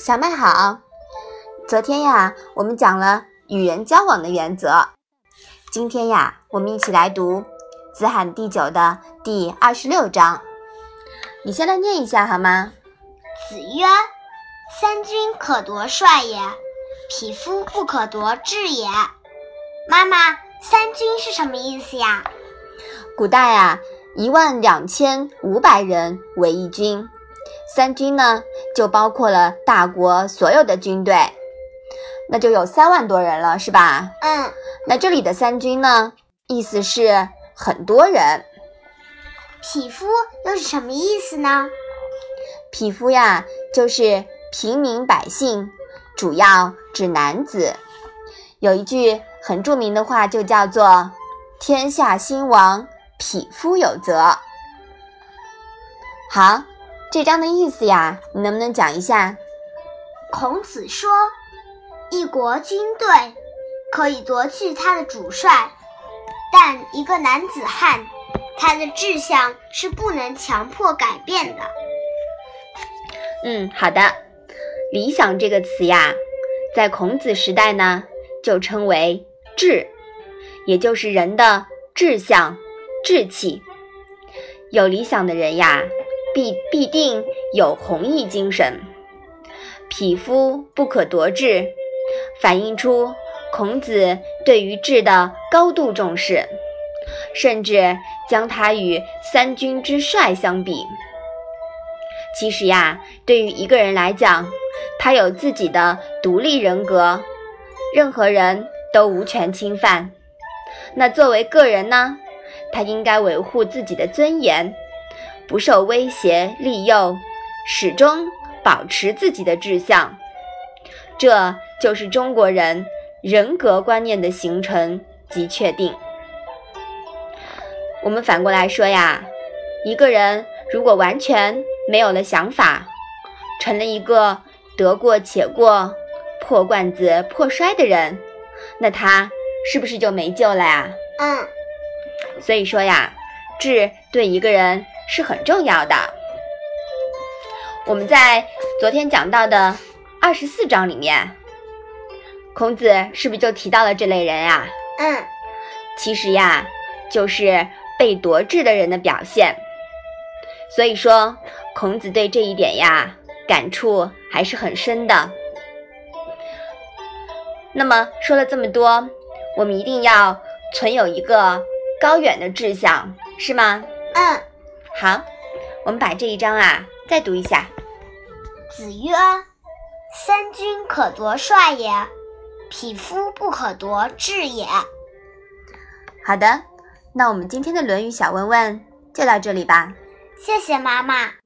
小麦好，昨天呀，我们讲了与人交往的原则。今天呀，我们一起来读《子罕第九》的第二十六章。你先来念一下好吗？子曰：“三军可夺帅也，匹夫不可夺志也。”妈妈，三军是什么意思呀？古代啊，一万两千五百人为一军。三军呢，就包括了大国所有的军队，那就有三万多人了，是吧？嗯。那这里的三军呢，意思是很多人。匹夫又是什么意思呢？匹夫呀，就是平民百姓，主要指男子。有一句很著名的话，就叫做“天下兴亡，匹夫有责”。好。这章的意思呀，你能不能讲一下？孔子说：“一国军队可以夺去他的主帅，但一个男子汉，他的志向是不能强迫改变的。”嗯，好的。理想这个词呀，在孔子时代呢，就称为志，也就是人的志向、志气。有理想的人呀。必必定有弘毅精神，匹夫不可夺志，反映出孔子对于志的高度重视，甚至将他与三军之帅相比。其实呀，对于一个人来讲，他有自己的独立人格，任何人都无权侵犯。那作为个人呢，他应该维护自己的尊严。不受威胁利诱，始终保持自己的志向，这就是中国人人格观念的形成及确定。我们反过来说呀，一个人如果完全没有了想法，成了一个得过且过、破罐子破摔的人，那他是不是就没救了呀？嗯。所以说呀，志对一个人。是很重要的。我们在昨天讲到的二十四章里面，孔子是不是就提到了这类人呀？嗯，其实呀，就是被夺志的人的表现。所以说，孔子对这一点呀，感触还是很深的。那么说了这么多，我们一定要存有一个高远的志向，是吗？嗯。好，我们把这一章啊再读一下。子曰：“三军可夺帅也，匹夫不可夺志也。”好的，那我们今天的《论语》小问问就到这里吧。谢谢妈妈。